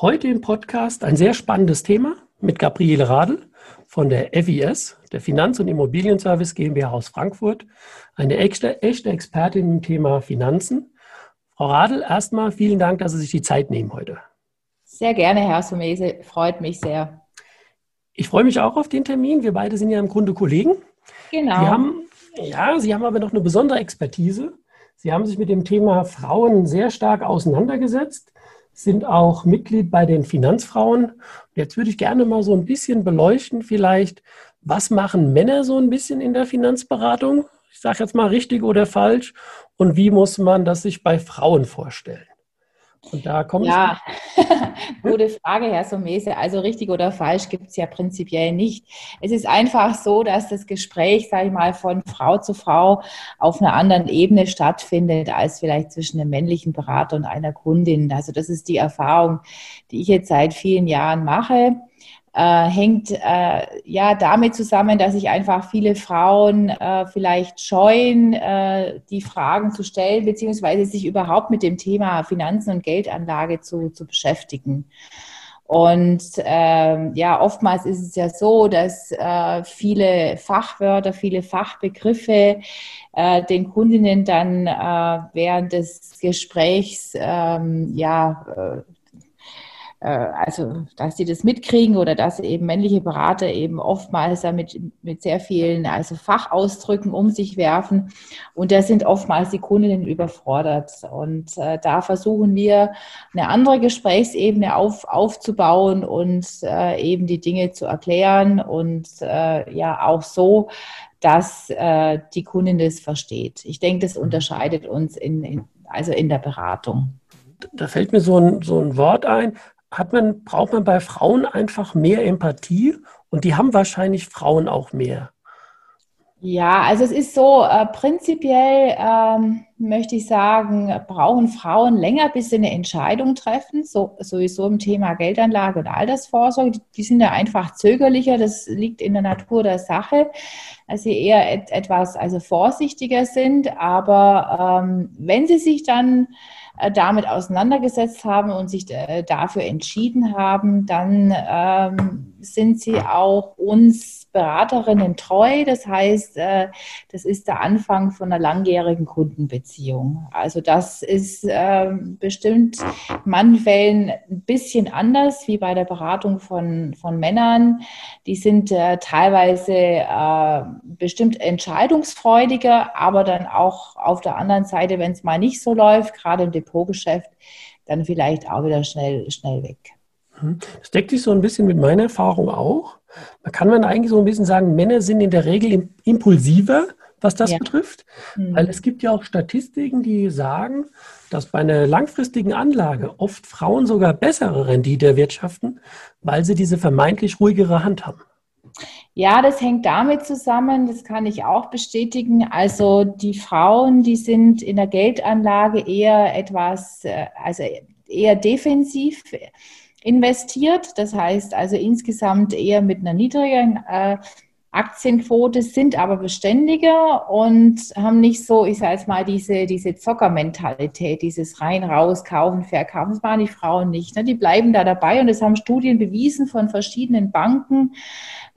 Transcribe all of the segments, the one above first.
Heute im Podcast ein sehr spannendes Thema mit Gabriele Radl von der FIS, der Finanz- und Immobilienservice GmbH aus Frankfurt, eine echte, echte Expertin im Thema Finanzen. Frau Radl, erstmal vielen Dank, dass Sie sich die Zeit nehmen heute. Sehr gerne, Herr Sumese, freut mich sehr. Ich freue mich auch auf den Termin. Wir beide sind ja im Grunde Kollegen. Genau. Sie haben, ja, Sie haben aber noch eine besondere Expertise. Sie haben sich mit dem Thema Frauen sehr stark auseinandergesetzt sind auch Mitglied bei den Finanzfrauen. Jetzt würde ich gerne mal so ein bisschen beleuchten, vielleicht, was machen Männer so ein bisschen in der Finanzberatung? Ich sage jetzt mal richtig oder falsch. Und wie muss man das sich bei Frauen vorstellen? Und da kommt Ja, gute Frage, Herr Somese. Also richtig oder falsch gibt es ja prinzipiell nicht. Es ist einfach so, dass das Gespräch, sage ich mal, von Frau zu Frau auf einer anderen Ebene stattfindet, als vielleicht zwischen einem männlichen Berater und einer Kundin. Also das ist die Erfahrung, die ich jetzt seit vielen Jahren mache äh, hängt äh, ja damit zusammen, dass sich einfach viele Frauen äh, vielleicht scheuen, äh, die Fragen zu stellen, beziehungsweise sich überhaupt mit dem Thema Finanzen und Geldanlage zu, zu beschäftigen. Und ähm, ja, oftmals ist es ja so, dass äh, viele Fachwörter, viele Fachbegriffe äh, den Kundinnen dann äh, während des Gesprächs ähm, ja äh, also dass sie das mitkriegen oder dass eben männliche Berater eben oftmals damit mit sehr vielen also Fachausdrücken um sich werfen und da sind oftmals die Kundinnen überfordert und äh, da versuchen wir eine andere Gesprächsebene auf, aufzubauen und äh, eben die Dinge zu erklären und äh, ja auch so, dass äh, die Kundin das versteht. Ich denke, das unterscheidet uns in, in also in der Beratung. Da fällt mir so ein, so ein Wort ein, hat man, braucht man bei Frauen einfach mehr Empathie und die haben wahrscheinlich Frauen auch mehr. Ja, also es ist so, äh, prinzipiell ähm, möchte ich sagen, brauchen Frauen länger, bis sie eine Entscheidung treffen, so, sowieso im Thema Geldanlage und Altersvorsorge. Die, die, sind ja einfach zögerlicher, das liegt in der Natur der Sache, dass sie eher et, etwas also vorsichtiger sind. Aber ähm, wenn sie sich dann damit auseinandergesetzt haben und sich äh, dafür entschieden haben, dann ähm, sind sie auch uns Beraterinnen treu. Das heißt, äh, das ist der Anfang von einer langjährigen Kundenbeziehung. Also das ist ähm, bestimmt in manchen Fällen ein bisschen anders wie bei der Beratung von, von Männern. Die sind äh, teilweise äh, bestimmt entscheidungsfreudiger, aber dann auch auf der anderen Seite, wenn es mal nicht so läuft, gerade im Depotgeschäft, dann vielleicht auch wieder schnell, schnell weg. Hm. Das deckt sich so ein bisschen mit meiner Erfahrung auch. Man kann man eigentlich so ein bisschen sagen, Männer sind in der Regel impulsiver, was das ja. betrifft. Mhm. Weil es gibt ja auch Statistiken, die sagen, dass bei einer langfristigen Anlage oft Frauen sogar bessere Rendite erwirtschaften, weil sie diese vermeintlich ruhigere Hand haben. Ja, das hängt damit zusammen, das kann ich auch bestätigen. Also die Frauen, die sind in der Geldanlage eher etwas, äh, also eher defensiv investiert. Das heißt also insgesamt eher mit einer niedrigen äh, Aktienquote, sind aber beständiger und haben nicht so, ich sage jetzt mal, diese, diese Zockermentalität, dieses rein, raus, kaufen, verkaufen. Das machen die Frauen nicht. Ne? Die bleiben da dabei und das haben Studien bewiesen von verschiedenen Banken,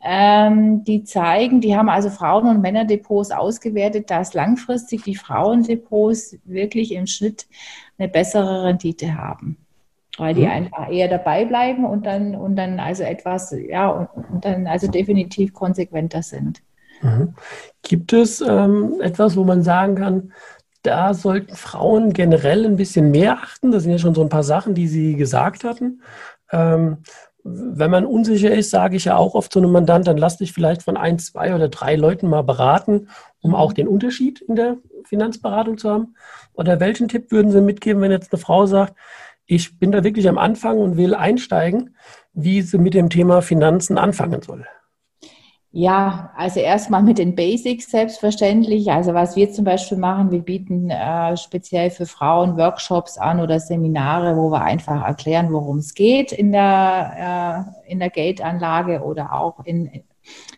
ähm, die zeigen, die haben also Frauen- und Männerdepots ausgewertet, dass langfristig die Frauendepots wirklich im Schnitt eine bessere Rendite haben. Weil die mhm. einfach eher dabei bleiben und dann, und dann also etwas, ja, und, und dann also definitiv konsequenter sind. Mhm. Gibt es ähm, etwas, wo man sagen kann, da sollten Frauen generell ein bisschen mehr achten? Das sind ja schon so ein paar Sachen, die Sie gesagt hatten. Ähm, wenn man unsicher ist, sage ich ja auch oft zu einem Mandant, dann lass dich vielleicht von ein, zwei oder drei Leuten mal beraten, um auch den Unterschied in der Finanzberatung zu haben. Oder welchen Tipp würden Sie mitgeben, wenn jetzt eine Frau sagt, ich bin da wirklich am Anfang und will einsteigen, wie sie mit dem Thema Finanzen anfangen soll? Ja, also erstmal mit den Basics selbstverständlich. Also was wir zum Beispiel machen, wir bieten äh, speziell für Frauen Workshops an oder Seminare, wo wir einfach erklären, worum es geht in der, äh, in der Geldanlage oder auch in,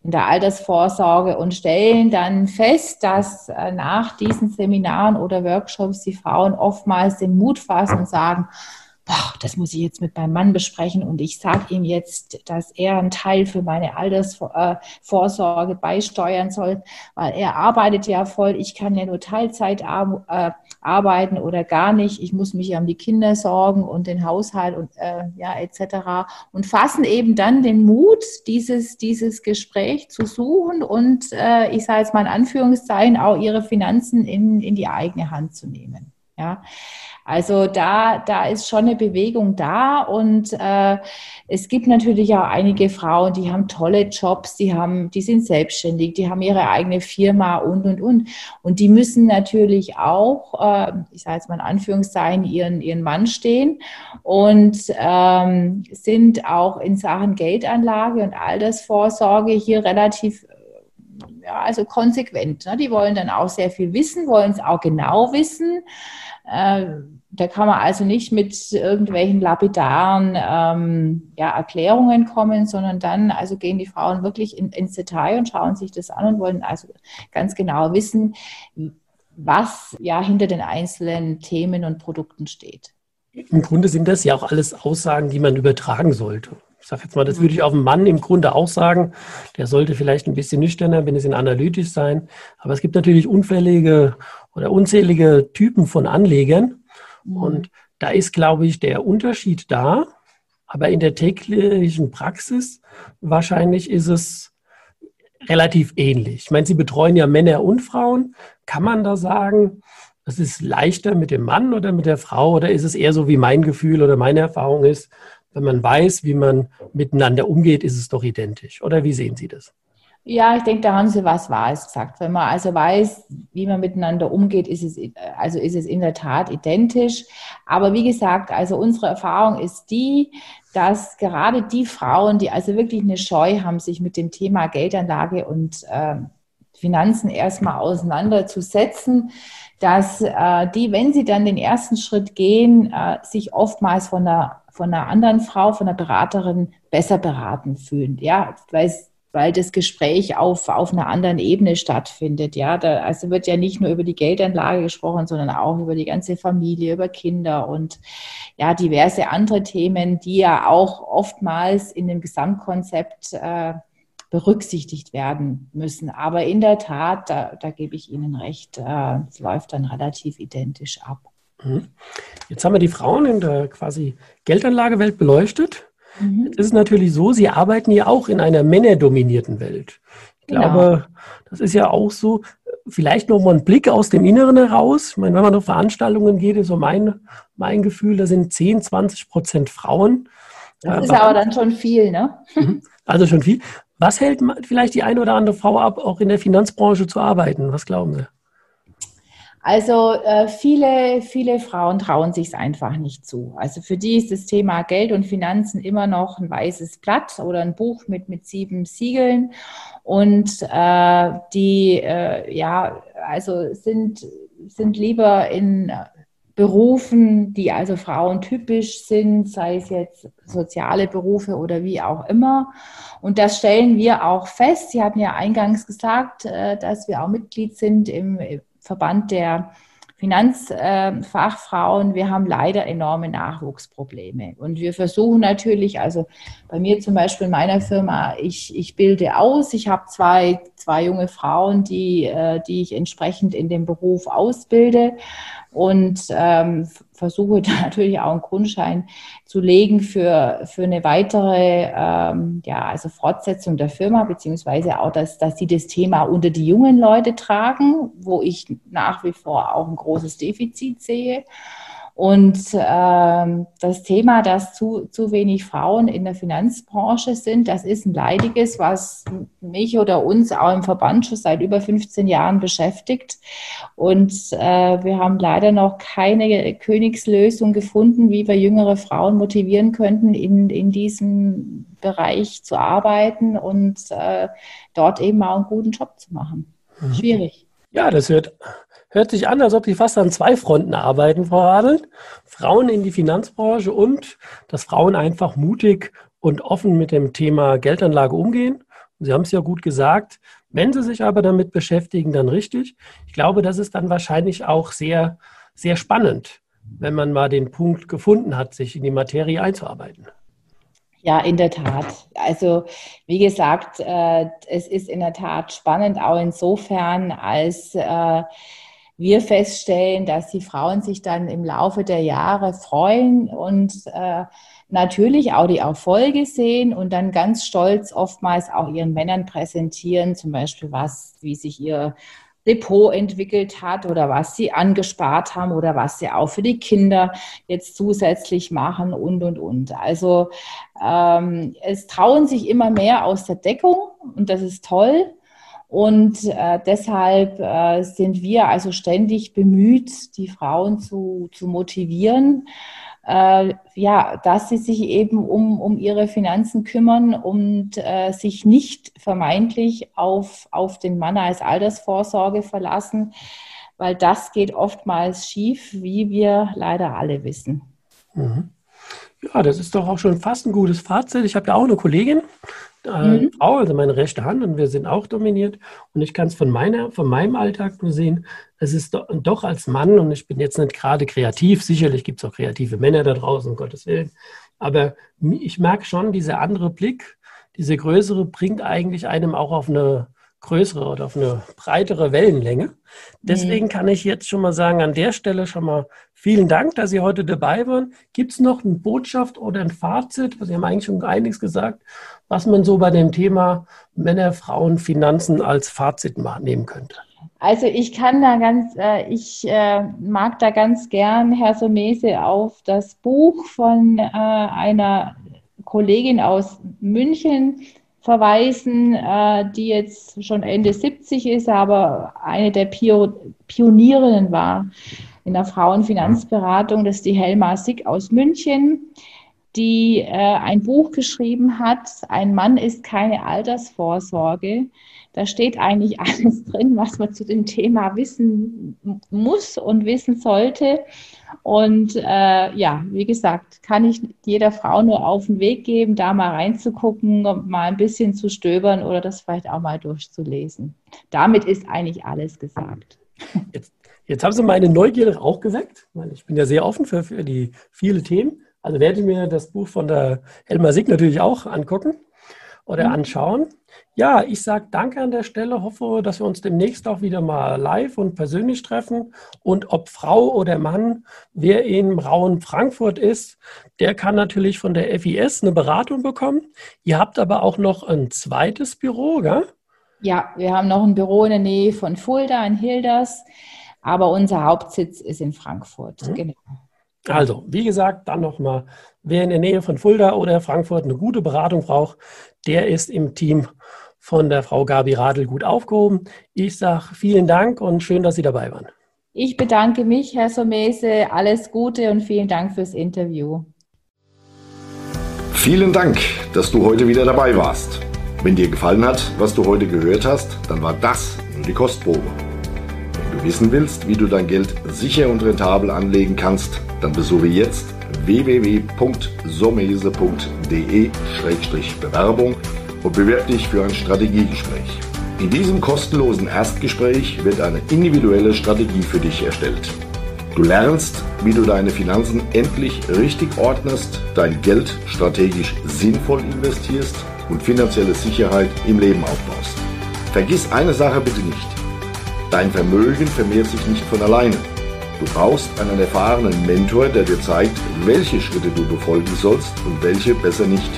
in der Altersvorsorge und stellen dann fest, dass äh, nach diesen Seminaren oder Workshops die Frauen oftmals den Mut fassen und sagen, boah, das muss ich jetzt mit meinem Mann besprechen und ich sage ihm jetzt, dass er einen Teil für meine Altersvorsorge beisteuern soll, weil er arbeitet ja voll, ich kann ja nur Teilzeit äh, arbeiten oder gar nicht, ich muss mich um die Kinder sorgen und den Haushalt und äh, ja etc. und fassen eben dann den Mut, dieses, dieses Gespräch zu suchen und äh, ich sage jetzt mal in Anführungszeichen auch ihre Finanzen in, in die eigene Hand zu nehmen. Ja, also da, da ist schon eine Bewegung da und äh, es gibt natürlich auch einige Frauen, die haben tolle Jobs, die haben, die sind selbstständig, die haben ihre eigene Firma und und und. Und die müssen natürlich auch, äh, ich sage jetzt mal in Anführungszeichen, ihren ihren Mann stehen und ähm, sind auch in Sachen Geldanlage und Altersvorsorge hier relativ ja, also konsequent. Ne? Die wollen dann auch sehr viel wissen, wollen es auch genau wissen. Äh, da kann man also nicht mit irgendwelchen lapidaren ähm, ja, Erklärungen kommen, sondern dann also gehen die Frauen wirklich in, ins Detail und schauen sich das an und wollen also ganz genau wissen, was ja hinter den einzelnen Themen und Produkten steht. Im Grunde sind das ja auch alles Aussagen, die man übertragen sollte. Ich sage jetzt mal, das würde ich auf einen Mann im Grunde auch sagen. Der sollte vielleicht ein bisschen nüchterner, ein bisschen analytisch sein. Aber es gibt natürlich unfällige oder unzählige Typen von Anlegern. Mhm. Und da ist, glaube ich, der Unterschied da. Aber in der täglichen Praxis wahrscheinlich ist es relativ ähnlich. Ich meine, Sie betreuen ja Männer und Frauen. Kann man da sagen, es ist leichter mit dem Mann oder mit der Frau? Oder ist es eher so, wie mein Gefühl oder meine Erfahrung ist, wenn man weiß, wie man miteinander umgeht, ist es doch identisch. Oder wie sehen Sie das? Ja, ich denke, da haben Sie was Wahres gesagt. Wenn man also weiß, wie man miteinander umgeht, ist es, also ist es in der Tat identisch. Aber wie gesagt, also unsere Erfahrung ist die, dass gerade die Frauen, die also wirklich eine Scheu haben, sich mit dem Thema Geldanlage und äh, Finanzen erstmal auseinanderzusetzen, dass äh, die, wenn sie dann den ersten Schritt gehen, äh, sich oftmals von der von einer anderen Frau, von einer Beraterin besser beraten fühlen. Ja, weil weil das Gespräch auf, auf einer anderen Ebene stattfindet. Ja, da, also wird ja nicht nur über die Geldanlage gesprochen, sondern auch über die ganze Familie, über Kinder und ja, diverse andere Themen, die ja auch oftmals in dem Gesamtkonzept äh, berücksichtigt werden müssen. Aber in der Tat, da, da gebe ich Ihnen recht, äh, es läuft dann relativ identisch ab. Mhm. Jetzt haben wir die Frauen in der quasi Geldanlagewelt beleuchtet. Mhm. Jetzt ist es natürlich so, sie arbeiten ja auch in einer männerdominierten Welt. Ich genau. glaube, das ist ja auch so. Vielleicht noch mal ein Blick aus dem Inneren heraus. Ich meine, wenn man auf Veranstaltungen geht, ist so mein, mein Gefühl, da sind 10, 20 Prozent Frauen. Das äh, ist aber dann schon viel, ne? Mhm. Also schon viel. Was hält vielleicht die eine oder andere Frau ab, auch in der Finanzbranche zu arbeiten? Was glauben Sie? Also äh, viele, viele Frauen trauen sich es einfach nicht zu. Also für die ist das Thema Geld und Finanzen immer noch ein weißes Blatt oder ein Buch mit, mit sieben Siegeln. Und äh, die, äh, ja, also sind, sind lieber in Berufen, die also frauentypisch sind, sei es jetzt soziale Berufe oder wie auch immer. Und das stellen wir auch fest. Sie hatten ja eingangs gesagt, äh, dass wir auch Mitglied sind im Verband der Finanzfachfrauen, wir haben leider enorme Nachwuchsprobleme. Und wir versuchen natürlich, also bei mir zum Beispiel in meiner Firma, ich, ich bilde aus, ich habe zwei, zwei junge Frauen, die, äh, die ich entsprechend in dem Beruf ausbilde und ähm, versuche da natürlich auch einen Grundschein zu legen für, für eine weitere ähm, ja, also Fortsetzung der Firma, beziehungsweise auch, dass, dass sie das Thema unter die jungen Leute tragen, wo ich nach wie vor auch ein großes Defizit sehe. Und ähm, das Thema, dass zu, zu wenig Frauen in der Finanzbranche sind, das ist ein leidiges, was mich oder uns auch im Verband schon seit über 15 Jahren beschäftigt. Und äh, wir haben leider noch keine Königslösung gefunden, wie wir jüngere Frauen motivieren könnten, in, in diesem Bereich zu arbeiten und äh, dort eben auch einen guten Job zu machen. Mhm. Schwierig. Ja, das wird Hört sich an, als ob Sie fast an zwei Fronten arbeiten, Frau Adel. Frauen in die Finanzbranche und dass Frauen einfach mutig und offen mit dem Thema Geldanlage umgehen. Sie haben es ja gut gesagt. Wenn Sie sich aber damit beschäftigen, dann richtig. Ich glaube, das ist dann wahrscheinlich auch sehr, sehr spannend, wenn man mal den Punkt gefunden hat, sich in die Materie einzuarbeiten. Ja, in der Tat. Also wie gesagt, äh, es ist in der Tat spannend, auch insofern, als äh, wir feststellen, dass die Frauen sich dann im Laufe der Jahre freuen und äh, natürlich auch die Erfolge sehen und dann ganz stolz oftmals auch ihren Männern präsentieren, zum Beispiel was, wie sich ihr Depot entwickelt hat oder was sie angespart haben oder was sie auch für die Kinder jetzt zusätzlich machen und, und, und. Also ähm, es trauen sich immer mehr aus der Deckung und das ist toll. Und äh, deshalb äh, sind wir also ständig bemüht, die Frauen zu, zu motivieren, äh, ja, dass sie sich eben um, um ihre Finanzen kümmern und äh, sich nicht vermeintlich auf, auf den Mann als Altersvorsorge verlassen, weil das geht oftmals schief, wie wir leider alle wissen. Mhm. Ja, das ist doch auch schon fast ein gutes Fazit. Ich habe ja auch eine Kollegin, äh, mhm. Frau, also meine rechte Hand, und wir sind auch dominiert. Und ich kann es von meiner, von meinem Alltag nur sehen, es ist do, doch als Mann, und ich bin jetzt nicht gerade kreativ, sicherlich gibt es auch kreative Männer da draußen, um Gottes Willen, aber ich merke schon, dieser andere Blick, diese größere bringt eigentlich einem auch auf eine größere oder auf eine breitere Wellenlänge. Deswegen mhm. kann ich jetzt schon mal sagen, an der Stelle schon mal vielen Dank, dass Sie heute dabei waren. Gibt es noch eine Botschaft oder ein Fazit? Sie haben eigentlich schon einiges gesagt, was man so bei dem Thema Männer, Frauen, Finanzen als Fazit nehmen könnte. Also ich kann da ganz, äh, ich äh, mag da ganz gern, Herr Somese, auf das Buch von äh, einer Kollegin aus München verweisen, äh, die jetzt schon Ende 70 ist, aber eine der Pio Pionierinnen war in der Frauenfinanzberatung. Das ist die Helma Sick aus München, die äh, ein Buch geschrieben hat, Ein Mann ist keine Altersvorsorge. Da steht eigentlich alles drin, was man zu dem Thema wissen muss und wissen sollte. Und äh, ja, wie gesagt, kann ich jeder Frau nur auf den Weg geben, da mal reinzugucken, mal ein bisschen zu stöbern oder das vielleicht auch mal durchzulesen. Damit ist eigentlich alles gesagt. Jetzt, jetzt haben Sie meine Neugierde auch geweckt, weil ich bin ja sehr offen für, für die viele Themen. Also werde ich mir das Buch von der Helma Sieg natürlich auch angucken oder mhm. anschauen. Ja, ich sage danke an der Stelle, hoffe, dass wir uns demnächst auch wieder mal live und persönlich treffen. Und ob Frau oder Mann, wer in Rauen Frankfurt ist, der kann natürlich von der FIS eine Beratung bekommen. Ihr habt aber auch noch ein zweites Büro, gell? Ja, wir haben noch ein Büro in der Nähe von Fulda in Hilders, aber unser Hauptsitz ist in Frankfurt. Mhm. Genau. Also, wie gesagt, dann nochmal, wer in der Nähe von Fulda oder Frankfurt eine gute Beratung braucht, der ist im Team von der Frau Gabi Radl gut aufgehoben. Ich sage vielen Dank und schön, dass Sie dabei waren. Ich bedanke mich, Herr Somese. Alles Gute und vielen Dank fürs Interview. Vielen Dank, dass du heute wieder dabei warst. Wenn dir gefallen hat, was du heute gehört hast, dann war das nur die Kostprobe. Wenn du wissen willst, wie du dein Geld sicher und rentabel anlegen kannst, dann besuche jetzt www.somese.de-bewerbung und bewirb dich für ein Strategiegespräch. In diesem kostenlosen Erstgespräch wird eine individuelle Strategie für dich erstellt. Du lernst, wie du deine Finanzen endlich richtig ordnest, dein Geld strategisch sinnvoll investierst und finanzielle Sicherheit im Leben aufbaust. Vergiss eine Sache bitte nicht. Dein Vermögen vermehrt sich nicht von alleine. Du brauchst einen erfahrenen Mentor, der dir zeigt, welche Schritte du befolgen sollst und welche besser nicht.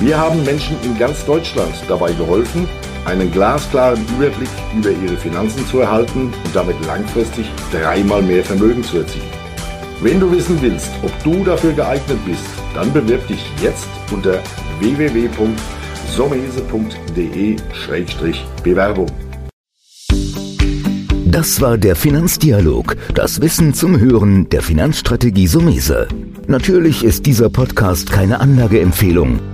Wir haben Menschen in ganz Deutschland dabei geholfen, einen glasklaren Überblick über ihre Finanzen zu erhalten und damit langfristig dreimal mehr Vermögen zu erzielen. Wenn du wissen willst, ob du dafür geeignet bist, dann bewirb dich jetzt unter www.somese.de-bewerbung. Das war der Finanzdialog, das Wissen zum Hören der Finanzstrategie Sumese. Natürlich ist dieser Podcast keine Anlageempfehlung.